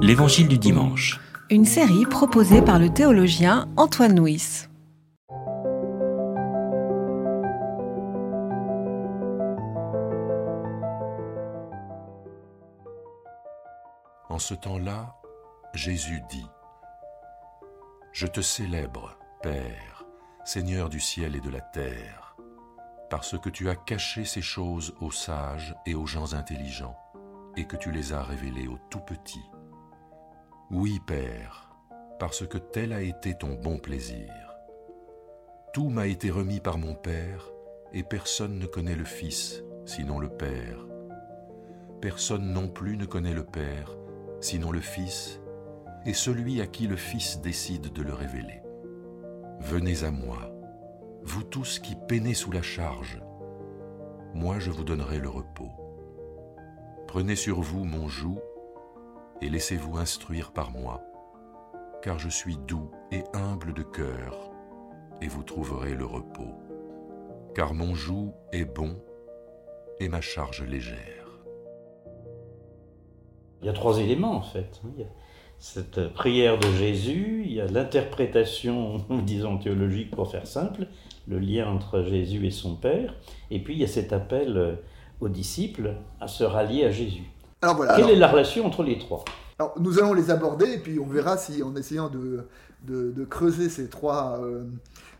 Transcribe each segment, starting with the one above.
L'Évangile du dimanche. Une série proposée par le théologien Antoine Nuis. En ce temps-là, Jésus dit, Je te célèbre, Père, Seigneur du ciel et de la terre, parce que tu as caché ces choses aux sages et aux gens intelligents, et que tu les as révélées aux tout petits. Oui, Père, parce que tel a été ton bon plaisir. Tout m'a été remis par mon Père, et personne ne connaît le Fils, sinon le Père. Personne non plus ne connaît le Père, sinon le Fils, et celui à qui le Fils décide de le révéler. Venez à moi, vous tous qui peinez sous la charge, moi je vous donnerai le repos. Prenez sur vous mon joug et laissez-vous instruire par moi, car je suis doux et humble de cœur, et vous trouverez le repos. Car mon joug est bon et ma charge légère. Il y a trois éléments en fait. Il y a cette prière de Jésus, il y a l'interprétation, disons théologique pour faire simple, le lien entre Jésus et son Père, et puis il y a cet appel aux disciples à se rallier à Jésus. Alors voilà. Quelle alors- est la relation entre les trois Alors, nous allons les aborder et puis on verra si en essayant de, de- de creuser ces trois, euh,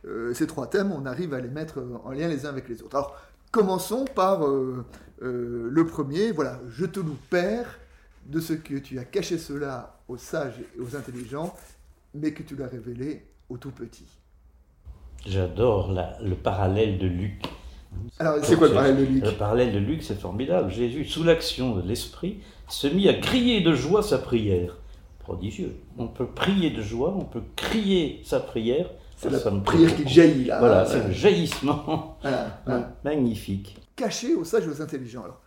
euh, ces trois thèmes, on arrive à les mettre en lien les uns avec les autres. Alors, commençons par euh, euh, le premier. Voilà, je te loue, Père, de ce que tu as caché cela aux sages et aux intelligents, mais que tu l'as révélé aux tout petits. J'adore le parallèle de Luc. Alors, c'est quoi le parallèle de Luc Le parallèle de Luc, c'est formidable. Jésus, sous l'action de l'Esprit, se mit à crier de joie sa prière. Prodigieux. On peut prier de joie, on peut crier sa prière. C'est la prière qui jaillit là. Voilà, c'est le jaillissement voilà, voilà. magnifique. caché aux sages et aux intelligents. Alors,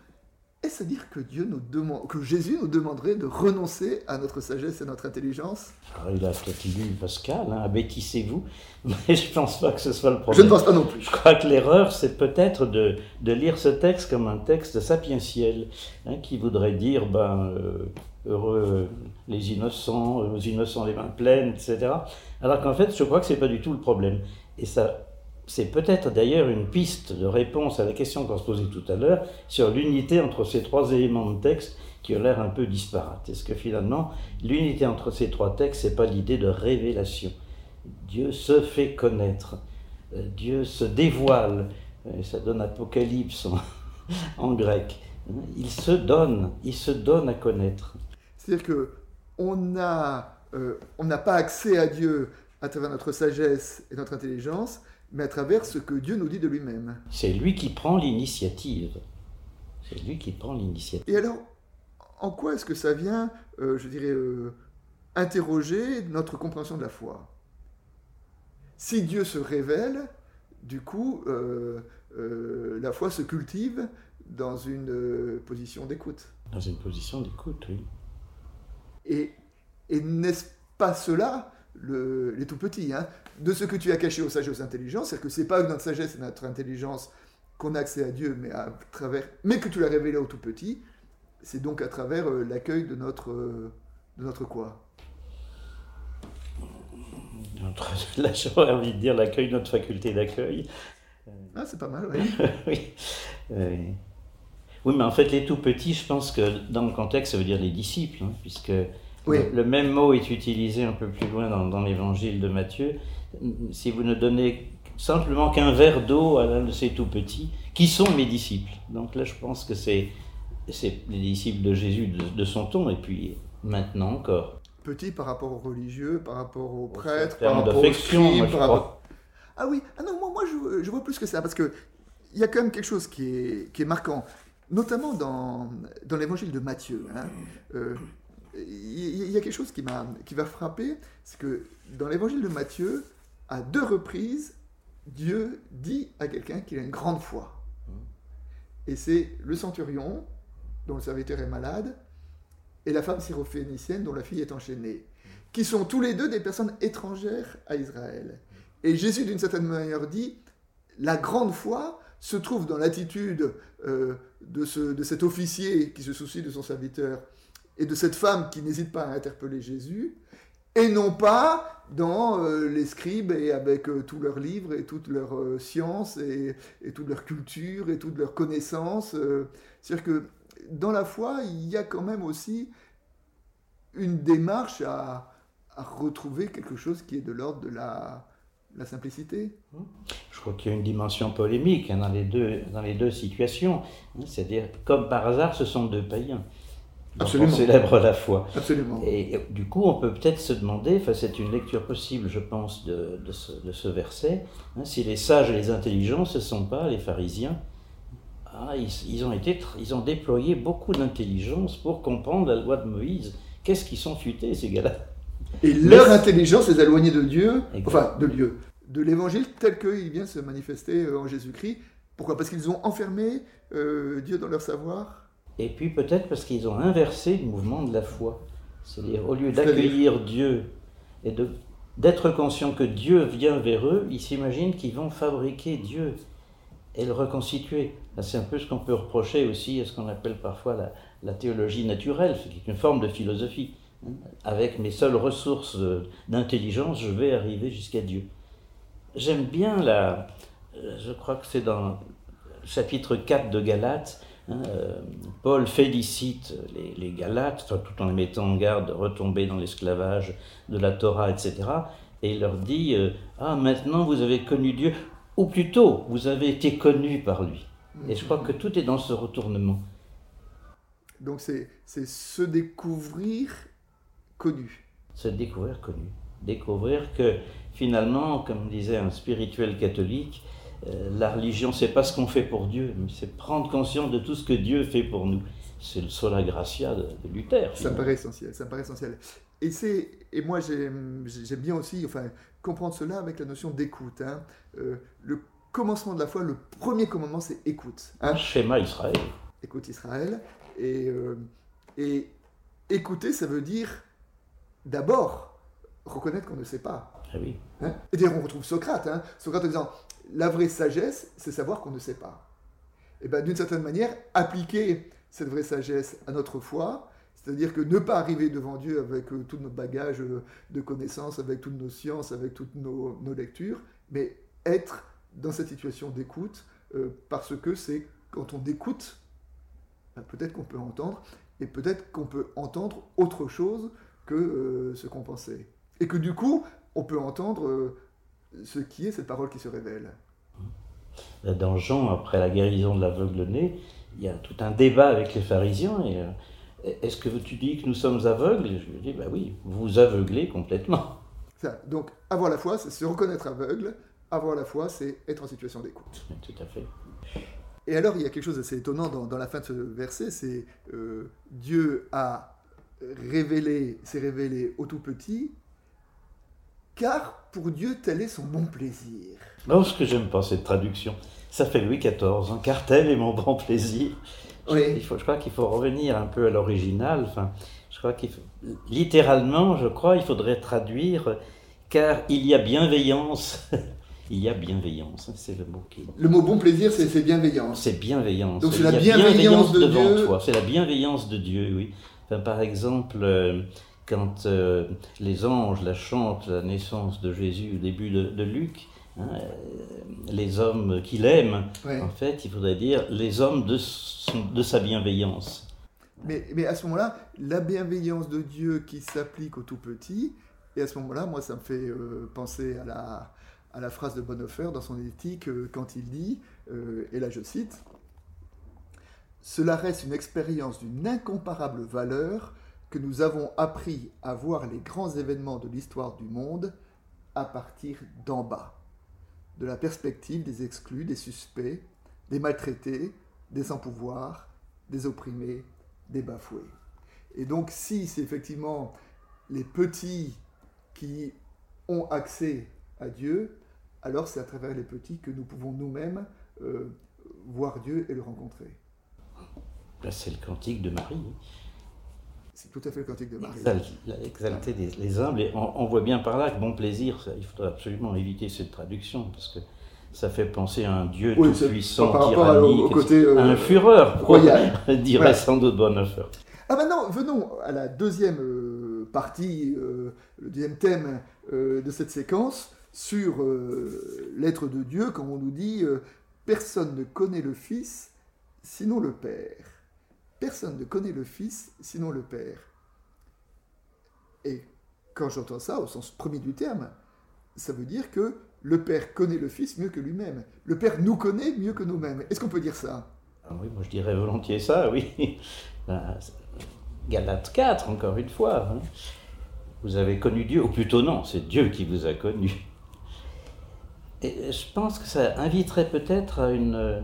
est-ce à dire que Dieu nous demande, que Jésus nous demanderait de renoncer à notre sagesse et notre intelligence? Alors, il a lu Pascal, hein, abêtissez-vous, mais je pense pas que ce soit le Je ne problème. pense pas non plus. Je crois que l'erreur, c'est peut-être de, de lire ce texte comme un texte sapientiel, hein, qui voudrait dire, ben, euh, heureux les innocents, aux innocents les mains pleines, etc. Alors qu'en fait, je crois que c'est pas du tout le problème. Et ça, c'est peut-être d'ailleurs une piste de réponse à la question qu'on se posait tout à l'heure sur l'unité entre ces trois éléments de texte qui ont l'air un peu disparates. Est-ce que finalement, l'unité entre ces trois textes, c'est pas l'idée de révélation? Dieu se fait connaître. Euh, Dieu se dévoile, Euh, ça donne Apocalypse en, grec. Il se donne, il se donne à connaître. C'est-à-dire que on a, euh, on n'a pas accès à Dieu à travers notre sagesse et notre intelligence, mais à travers ce que Dieu nous dit de lui-même. C'est lui qui prend l'initiative. C'est lui qui prend l'initiative. Et alors, en quoi est-ce que ça vient, euh, je dirais, euh, interroger notre compréhension de la foi? Si Dieu se révèle, du coup, euh, la foi se cultive dans une position d'écoute. Dans une position d'écoute, oui. Et, et n'est-ce pas cela, le- les tout petits, hein, de ce que tu as caché aux sages et aux intelligents, c'est-à-dire que c'est pas notre sagesse et notre intelligence qu'on a accès à Dieu, mais à travers, mais que tu l'as révélé aux tout petits, c'est donc à travers euh, l'accueil de notre, euh, de notre quoi? Notre- Là, j'aurais envie de dire l'accueil, notre faculté d'accueil. Ah, c'est pas mal, oui. oui. Euh, oui, mais en fait, les tout petits, je pense que dans le contexte, ça veut dire les disciples, hein, puisque Oui. le, même mot est utilisé un peu plus loin dans, dans l'évangile de Matthieu. Si vous ne donnez simplement qu'un verre d'eau à l'un de ces tout petits, qui sont mes disciples? Donc là, je pense que c'est les disciples de Jésus de, de son ton, et puis maintenant encore. Petit par rapport aux religieux, par rapport aux prêtres, par rapport aux je par rapport- Ah oui, ah non, moi, moi je, je vois plus que ça, parce que il y a quand même quelque chose qui est, qui est marquant, notamment dans, dans l'évangile de Matthieu. hein. Euh, Il y, a quelque chose qui m'a qui va frapper, c'est que dans l'évangile de Matthieu, à deux reprises, Dieu dit à quelqu'un qu'il a une grande foi. Et c'est le centurion, dont le serviteur est malade, et la femme syrophénicienne dont la fille est enchaînée, qui sont tous les deux des personnes étrangères à Israël. Et Jésus, d'une certaine manière, dit, la grande foi se trouve dans l'attitude euh, de, ce- de cet officier qui se soucie de son serviteur et de cette femme qui n'hésite pas à interpeller Jésus, et non pas dans euh, les scribes et avec euh, tous leurs livres et toutes leurs euh, sciences et, et, toute leur culture et toutes leurs connaissances. C'est-à-dire que dans la foi, il y a quand même aussi une démarche à, retrouver quelque chose qui est de l'ordre de la, la simplicité. Je crois qu'il y a une dimension polémique hein, dans, les deux, dans les deux situations. Hein, c'est-à-dire, comme par hasard, ce sont deux païens. Absolument. Célèbre la foi. Absolument. Et, du coup, on peut peut-être se demander, enfin, c'est une lecture possible, je pense, de, de, ce, de ce, verset, hein, si les sages et les intelligents, ce ne sont pas les pharisiens. Ah, ils, ils, ont été, ils ont déployé beaucoup d'intelligence pour comprendre la loi de Moïse. Qu'est-ce qu'ils sont futés, ces gars-là? Et leur intelligence les a éloignés de Dieu, enfin, de Dieu, de l'évangile tel qu'il vient se manifester euh, en Jésus-Christ. Pourquoi? Parce qu'ils ont enfermé euh, Dieu dans leur savoir et puis peut-être parce qu'ils ont inversé le mouvement de la foi. C'est-à-dire, au lieu d'accueillir Dieu et d'être conscient que Dieu vient vers eux, ils s'imaginent qu'ils vont fabriquer Dieu et le reconstituer. C'est un peu ce qu'on peut reprocher aussi à ce qu'on appelle parfois la, la théologie naturelle, ce qui est une forme de philosophie. Avec mes seules ressources d'intelligence, je vais arriver jusqu'à Dieu. J'aime bien la. Je crois que c'est dans le chapitre 4 de Galates, euh, Paul félicite les, les Galates, tout en les mettant en garde de retomber dans l'esclavage de la Torah, etc. Et il leur dit euh, Ah, maintenant vous avez connu Dieu, ou plutôt, vous avez été connu par lui. Et je crois que tout est dans ce retournement. Donc c'est se découvrir connu. Se découvrir connu. Découvrir que finalement, comme disait un spirituel catholique, la religion, c'est pas ce qu'on fait pour Dieu, mais c'est prendre conscience de tout ce que Dieu fait pour nous. C'est le sola gratia de, de Luther. Ça me paraît essentiel, ça me paraît essentiel. Et, c'est, et moi, j'aime bien aussi enfin, comprendre cela avec la notion d'écoute. Hein. Euh, le commencement de la foi, le premier commandement, c'est écoute. Hein. Schéma Israël. Écoute Israël. Et, euh, et écouter, ça veut dire d'abord reconnaître qu'on ne sait pas. Ah. Hein et d'ailleurs, on retrouve Socrate. Hein. Socrate en disant la vraie sagesse, c'est savoir qu'on ne sait pas. Et bien, d'une certaine manière, appliquer cette vraie sagesse à notre foi, c'est-à-dire que ne pas arriver devant Dieu avec euh, tout notre bagage euh, de connaissances, avec toutes nos sciences, avec toutes nos, nos lectures, mais être dans cette situation d'écoute, euh, parce que c'est quand on écoute, ben, peut-être qu'on peut entendre, et peut-être qu'on peut entendre autre chose que euh, ce qu'on pensait. Et que du coup, on peut entendre euh, ce qui est cette parole qui se révèle. Dans Jean, après la guérison de l'aveugle-né, il y a tout un débat avec les pharisiens. Et, euh, est-ce que tu dis que nous sommes aveugles? Je lui dis, bah oui, vous aveuglez complètement. Ça, donc, avoir la foi, c'est se reconnaître aveugle. Avoir la foi, c'est être en situation d'écoute. Tout à fait. Et alors, il y a quelque chose d'assez étonnant dans, dans, la fin de ce verset, c'est euh, Dieu a révélé, s'est révélé au tout petit, car pour Dieu, tel est son bon plaisir. Non, ce que j'aime pas cette traduction, ça fait Louis XIV, hein, car tel est mon bon plaisir. Oui. Il faut, je crois qu'il faut revenir un peu à l'original. Enfin, je crois qu'il faut, littéralement, je crois, il faudrait traduire, car il y a bienveillance. il y a bienveillance, c'est le mot qui. Le mot bon plaisir, c'est bienveillance. C'est bienveillance. Donc c'est la bienveillance, bienveillance, de devant Dieu. toi. C'est la bienveillance de Dieu, oui. Enfin, par exemple. Euh, quand euh, les anges la chantent la naissance de Jésus au début de, de Luc, hein, euh, les hommes qu'il aime, Ouais. en fait, il faudrait dire les hommes de, son- de sa bienveillance. Mais, mais à ce moment-là, la bienveillance de Dieu qui s'applique au tout petit, et à ce moment-là, moi, ça me fait euh, penser à la, à la phrase de Bonhoeffer dans son éthique, euh, quand il dit, et là je cite, Cela reste une expérience d'une incomparable valeur que nous avons appris à voir les grands événements de l'histoire du monde à partir d'en bas, de la perspective des exclus, des suspects, des maltraités, des sans-pouvoir, des opprimés, des bafoués. Et donc si c'est effectivement les petits qui ont accès à Dieu, alors c'est à travers les petits que nous pouvons nous-mêmes euh, voir Dieu et le rencontrer. Là, c'est le cantique de Marie. C'est tout à fait le cantique de Marie. Exal- Exalter les, les humbles. Et on, on voit bien par là que bon plaisir, ça, il faudrait absolument éviter cette traduction, parce que ça fait penser à un Dieu Oui, tout-puissant, à- au- tyrannique, au côté, euh, un fureur, royal. dirait sans doute Bonhoeffer. Ah maintenant, venons à la deuxième euh, partie, euh, le deuxième thème de cette séquence sur l'être de Dieu, quand on nous dit personne ne connaît le Fils sinon le Père. Personne ne connaît le Fils sinon le Père. Et quand j'entends ça, au sens premier du terme, ça veut dire que le Père connaît le Fils mieux que lui-même. Le Père nous connaît mieux que nous-mêmes. Est-ce qu'on peut dire ça? Ah Oui, moi je dirais volontiers ça, oui. Ben, Galate 4, encore une fois. Hein. Vous avez connu Dieu, ou plutôt non, c'est Dieu qui vous a connu. Et je pense que ça inviterait peut-être à une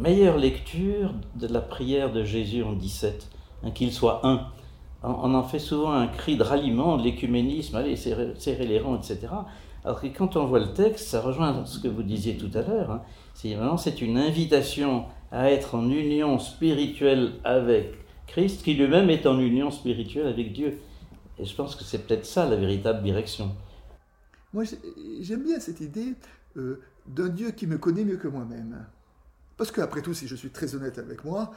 meilleure lecture de la prière de Jésus en 17, hein, qu'il soit un. On en fait souvent un cri de ralliement, de l'écuménisme, allez, serrer les rangs, etc. Alors que quand on voit le texte, ça rejoint ce que vous disiez tout à l'heure. Hein. C'est une invitation à être en union spirituelle avec Christ, qui lui-même est en union spirituelle avec Dieu. Et je pense que c'est peut-être ça la véritable direction. Moi, j'aime bien cette idée euh, d'un Dieu qui me connaît mieux que moi-même. Parce qu'après tout, si je suis très honnête avec moi,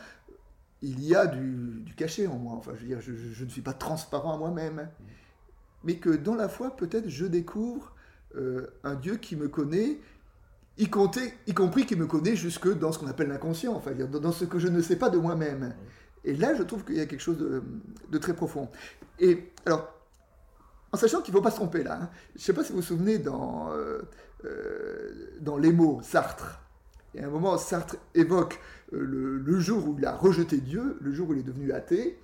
il y a du, cachet en moi. Enfin, je veux dire, je, ne suis pas transparent à moi-même. Mais que dans la foi, peut-être, je découvre euh, un Dieu qui me connaît, y, compris qui me connaît jusque dans ce qu'on appelle l'inconscient, enfin, dans ce que je ne sais pas de moi-même. Et là, je trouve qu'il y a quelque chose de, très profond. Et alors, en sachant qu'il ne faut pas se tromper là, hein, je ne sais pas si vous vous souvenez dans, euh, euh, dans Les mots, Sartre. Et à un moment, Sartre évoque le, le, jour où il a rejeté Dieu, le jour où il est devenu athée,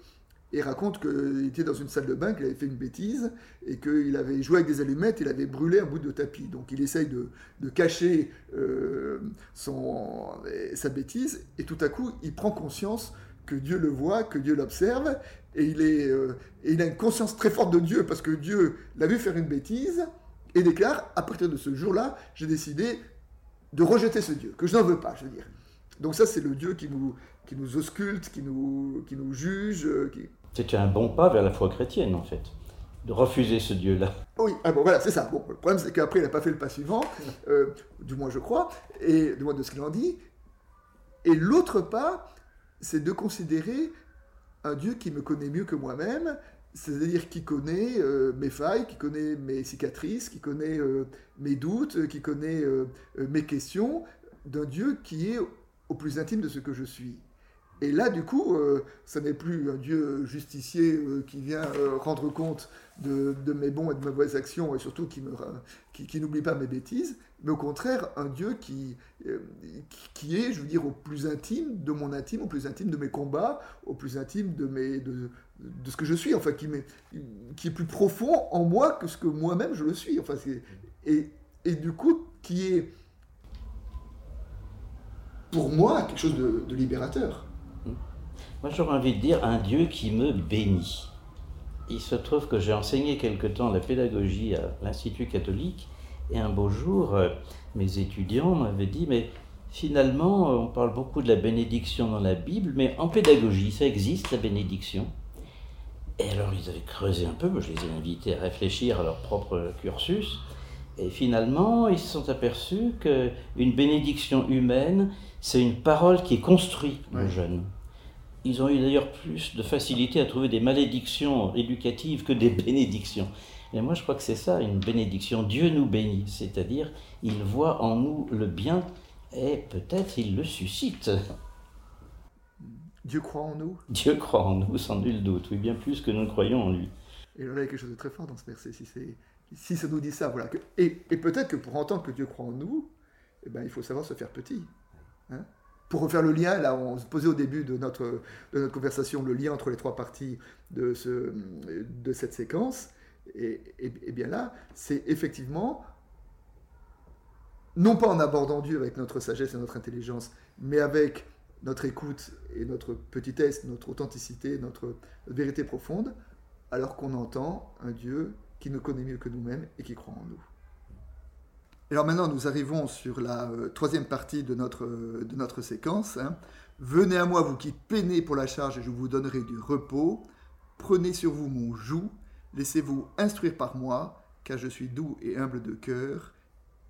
et raconte qu'il était dans une salle de bain, qu'il avait fait une bêtise, et qu'il avait joué avec des allumettes, il avait brûlé un bout de tapis. Donc il essaye de, cacher euh, sa bêtise, et tout à coup, il prend conscience que Dieu le voit, que Dieu l'observe, et, euh, et il a une conscience très forte de Dieu, parce que Dieu l'a vu faire une bêtise, et déclare, à partir de ce jour-là, j'ai décidé de rejeter ce Dieu, que je n'en veux pas, je veux dire. Donc ça, c'est le Dieu qui nous, qui nous ausculte, qui nous, qui nous juge, qui, c'était un bon pas vers la foi chrétienne, en fait, de refuser ce Dieu-là. Oui, ah bon, voilà, c'est ça. Bon, le problème, c'est qu'après, il n'a pas fait le pas suivant, euh, du moins je crois, et du moins de ce qu'il en dit. Et l'autre pas, c'est de considérer un Dieu qui me connaît mieux que moi-même, c'est-à-dire qui connaît euh, mes failles, qui connaît mes cicatrices, qui connaît euh, mes doutes, qui connaît mes questions, d'un Dieu qui est au plus intime de ce que je suis. Et là, du coup, euh, ce n'est plus un Dieu justicier euh, qui vient euh, rendre compte de, mes bons et de mes mauvaises actions, et surtout qui, qui, n'oublie pas mes bêtises, mais au contraire, un Dieu qui, qui est, je veux dire, au plus intime de mon intime, au plus intime de mes combats, au plus intime de, mes, de, de ce que je suis, enfin, qui, qui est plus profond en moi que ce que moi-même je le suis. Enfin, et, et du coup, qui est pour moi quelque chose de libérateur. Moi, j'aurais envie de dire un Dieu qui me bénit. Il se trouve que j'ai enseigné quelque temps la pédagogie à l'Institut catholique, et un beau jour, euh, mes étudiants m'avaient dit, mais finalement, on parle beaucoup de la bénédiction dans la Bible, mais en pédagogie, ça existe, la bénédiction? Et alors, ils avaient creusé un peu, je les ai invités à réfléchir à leur propre cursus, et finalement, ils se sont aperçus qu'une bénédiction humaine, c'est une parole qui est construite le jeune. Ils ont eu d'ailleurs plus de facilité à trouver des malédictions éducatives que des bénédictions. Et moi, je crois que c'est ça, une bénédiction. Dieu nous bénit, c'est-à-dire, il voit en nous le bien et peut-être il le suscite. Dieu croit en nous Dieu croit en nous, sans nul doute, oui, bien plus que nous croyons en lui. Et là, il y a quelque chose de très fort dans ce verset, si, si ça nous dit ça. Voilà. Et, et peut-être que pour entendre que Dieu croit en nous, eh ben, il faut savoir se faire petit. Hein pour refaire le lien, là, on se posait au début de notre, de notre conversation le lien entre les trois parties de, ce, de cette séquence. Et, et, bien là, c'est effectivement, non pas en abordant Dieu avec notre sagesse et notre intelligence, mais avec notre écoute et notre petitesse, notre authenticité, notre vérité profonde, alors qu'on entend un Dieu qui nous connaît mieux que nous-mêmes et qui croit en nous. Alors maintenant, nous arrivons sur la euh, troisième partie de notre, euh, de notre séquence. Hein. Venez à moi, vous qui peinez pour la charge, et je vous donnerai du repos. Prenez sur vous mon joug, laissez-vous instruire par moi, car je suis doux et humble de cœur,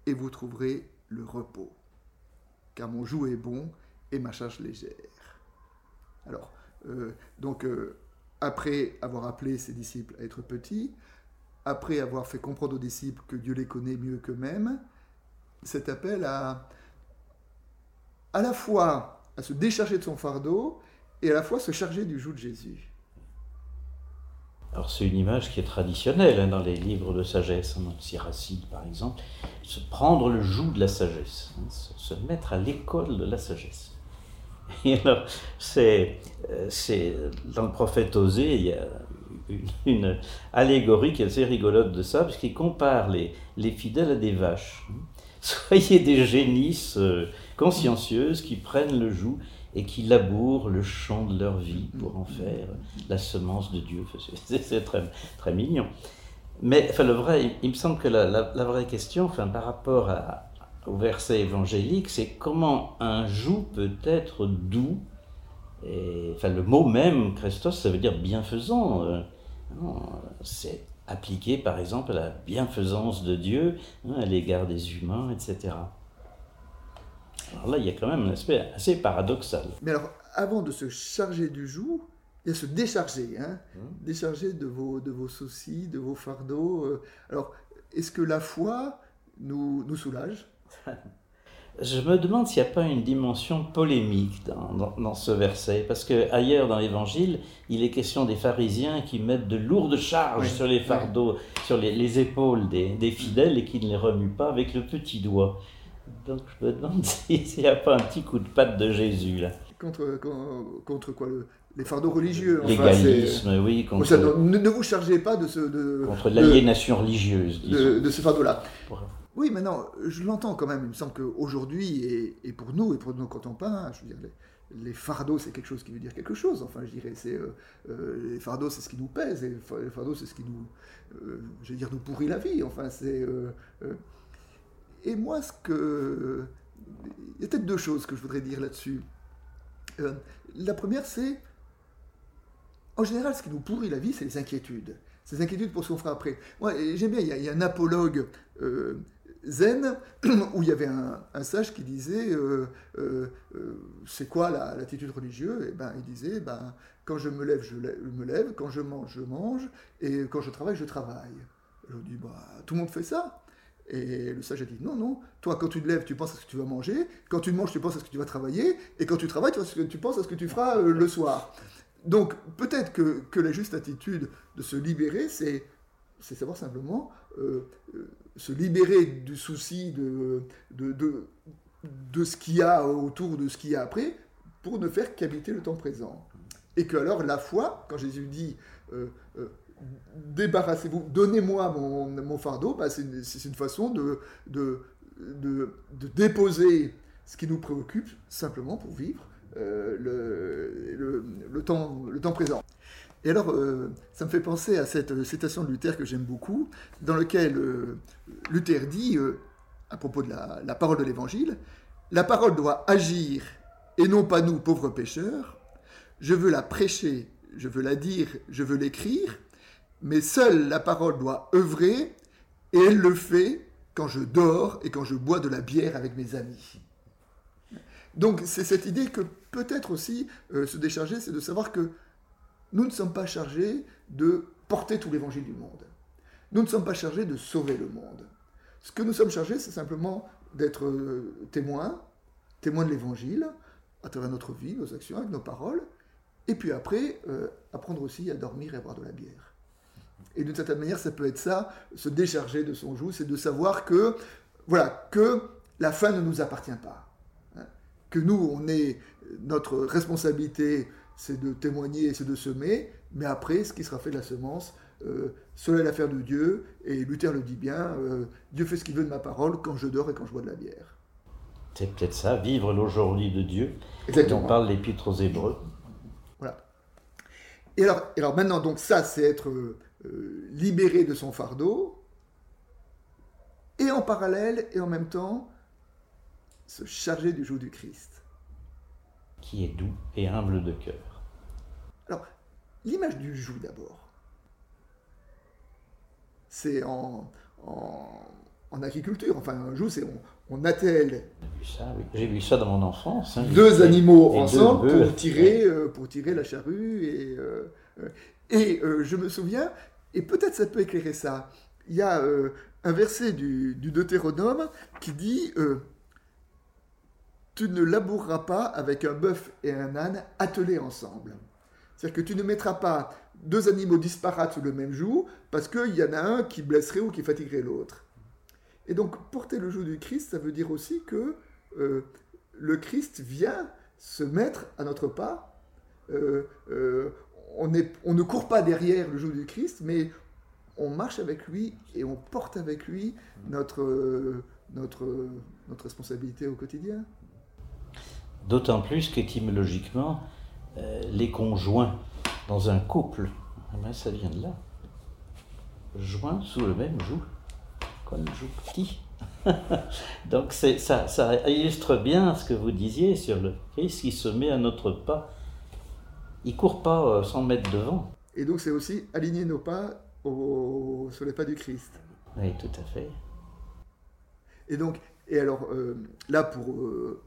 et vous trouverez le repos. Car mon joug est bon et ma charge légère. Alors, euh, donc, après avoir appelé ses disciples à être petits, après avoir fait comprendre aux disciples que Dieu les connaît mieux qu'eux-mêmes, cet appel à à la fois à se décharger de son fardeau et à la fois se charger du joug de Jésus. Alors c'est une image qui est traditionnelle hein, dans les livres de sagesse, hein, Siracide par exemple, se prendre le joug de la sagesse, hein, se, mettre à l'école de la sagesse. Et alors c'est, euh, c'est dans le prophète Osée, il y a une, allégorie qui est assez rigolote de ça, parce qu'il compare les, les fidèles à des vaches. Soyez des génisses euh, consciencieuses qui prennent le joug et qui labourent le champ de leur vie pour en faire la semence de Dieu. C'est très, très mignon. Mais enfin, le vrai, il, me semble que la, la, vraie question, enfin, par rapport à, verset évangélique, c'est comment un joug peut être doux. Et, enfin, le mot même, Christos, ça veut dire bienfaisant. Euh, c'est appliqué, par exemple, à la bienfaisance de Dieu hein, à l'égard des humains, etc. Alors là, il y a quand même un aspect assez paradoxal. Mais alors, avant de se charger du joug, il y a se décharger, hein hum. décharger de vos, de vos soucis, de vos fardeaux. Euh. Alors, est-ce que la foi nous, nous soulage? Je me demande s'il n'y a pas une dimension polémique dans, dans, ce verset, parce que ailleurs dans l'Évangile, il est question des pharisiens qui mettent de lourdes charges sur les fardeaux, sur les, les épaules des, des, fidèles et qui ne les remuent pas avec le petit doigt. Donc je me demande s'il n'y a pas un petit coup de patte de Jésus là. Contre, contre, quoi Les fardeaux religieux. L'égalisme, oui. Contre... ne, vous chargez pas de ce. De, contre l'aliénation religieuse. De, de, ce fardeau-là. Oui, maintenant, je l'entends quand même. Il me semble qu'aujourd'hui, et, et pour nous, et pour nos contemporains, je veux dire, les, fardeaux, c'est quelque chose qui veut dire quelque chose. Enfin, je dirais, c'est euh, euh, les fardeaux, c'est ce qui nous pèse, et les fardeaux, c'est ce qui nous, euh, je veux dire, nous pourrit la vie. Enfin, c'est et moi, ce que. Il y a peut-être deux choses que je voudrais dire là-dessus. Euh, la première, c'est. En général, ce qui nous pourrit la vie, c'est les inquiétudes. Ces inquiétudes pour ce qu'on fera après. Moi, j'aime bien, il y, a, un apologue euh, zen où il y avait un, sage qui disait euh, C'est quoi l'attitude religieuse? Et ben, il disait ben, Quand je me lève, je, me lève, quand je mange, je mange, et quand je travaille, je travaille. Je dis bah, Tout le monde fait ça. Et le sage a dit non, non, toi quand tu te lèves, tu penses à ce que tu vas manger, quand tu manges, tu penses à ce que tu vas travailler, et quand tu travailles, tu penses à ce que tu feras euh, le soir. Donc peut-être que, la juste attitude de se libérer, c'est, savoir simplement euh, euh, se libérer du souci de, ce qu'il y a autour de ce qu'il y a après, pour ne faire qu'habiter le temps présent. Et que alors la foi, quand Jésus dit débarrassez-vous, donnez-moi mon, fardeau, bah, c'est une, façon de, déposer ce qui nous préoccupe simplement pour vivre euh, le, temps présent. Et alors, euh, ça me fait penser à cette citation de Luther que j'aime beaucoup, dans laquelle euh, Luther dit, à propos de la, la parole de l'Évangile, la parole doit agir, et non pas nous, pauvres pécheurs. Je veux la prêcher, je veux la dire, je veux l'écrire, mais seule la parole doit œuvrer, et elle le fait quand je dors et quand je bois de la bière avec mes amis. Donc c'est cette idée que peut-être aussi euh, se décharger, c'est de savoir que nous ne sommes pas chargés de porter tout l'évangile du monde. Nous ne sommes pas chargés de sauver le monde. Ce que nous sommes chargés, c'est simplement d'être euh, témoins, témoins de l'évangile, à travers notre vie, nos actions, avec nos paroles, et puis après, euh, apprendre aussi à dormir et à boire de la bière. Et d'une certaine manière, ça peut être ça, se décharger de son joug, c'est de savoir que, voilà, que la fin ne nous appartient pas. Que nous, on est, notre responsabilité, c'est de témoigner, c'est de semer, mais après, ce qui sera fait de la semence, euh, cela est l'affaire de Dieu, et Luther le dit bien, euh, Dieu fait ce qu'il veut de ma parole quand je dors et quand je bois de la bière. C'est peut-être ça, vivre l'aujourd'hui de Dieu, Exactement. dont parle l'Épître aux Hébreux. Voilà. Et alors, et alors maintenant, donc ça, c'est être euh, libéré de son fardeau, et en parallèle et en même temps se charger du joug du Christ. Qui est doux et humble de cœur. Alors, l'image du joug d'abord. C'est en, en, agriculture. Enfin, un joug, c'est on, attelle. J'ai vu ça dans mon enfance. Hein. Deux animaux ensemble pour, tirer, euh, pour tirer la charrue et, euh, Et je me souviens, et peut-être ça peut éclairer ça, il y a un verset du, du, Deutéronome qui dit Tu ne laboureras pas avec un bœuf et un âne attelés ensemble. C'est-à-dire que tu ne mettras pas deux animaux disparates le même joug parce qu'il y en a un qui blesserait ou qui fatiguerait l'autre. Et donc porter le joug du Christ, ça veut dire aussi que euh, le Christ vient se mettre à notre pas. Euh, euh, on, on, ne court pas derrière le joug du Christ, mais on marche avec lui et on porte avec lui notre, notre, notre responsabilité au quotidien. D'autant plus qu'étymologiquement, les conjoints dans un couple, eh ben, ça vient de là. Joint sous le même joug, comme joug petit. Donc ça, ça illustre bien ce que vous disiez sur le Christ qui se met à notre pas. Il court pas 100 euh, mètres devant. Et donc c'est aussi aligner nos pas sur les pas du Christ. Oui, tout à fait. Et donc, et alors euh, là pour euh,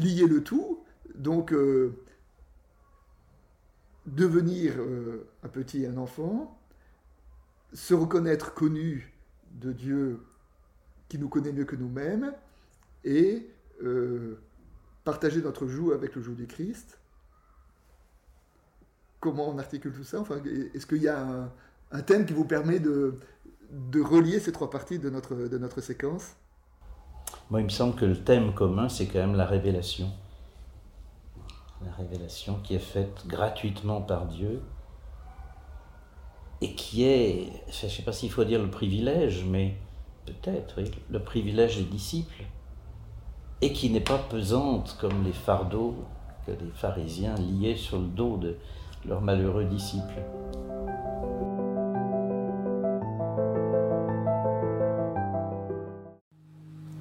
lier le tout, donc devenir un petit, un enfant, se reconnaître connu de Dieu qui nous connaît mieux que nous-mêmes, et euh, partager notre joug avec le joug du Christ. Comment on articule tout ça? Est-ce qu'il y a un, thème qui vous permet de, de relier ces trois parties de notre, de notre séquence? Moi, il me semble que le thème commun, c'est quand même la révélation. La révélation qui est faite gratuitement par Dieu et qui est, je ne sais pas s'il faut dire le privilège, mais peut-être, oui, le privilège des disciples, et qui n'est pas pesante comme les fardeaux que les pharisiens liaient sur le dos de leurs malheureux disciples.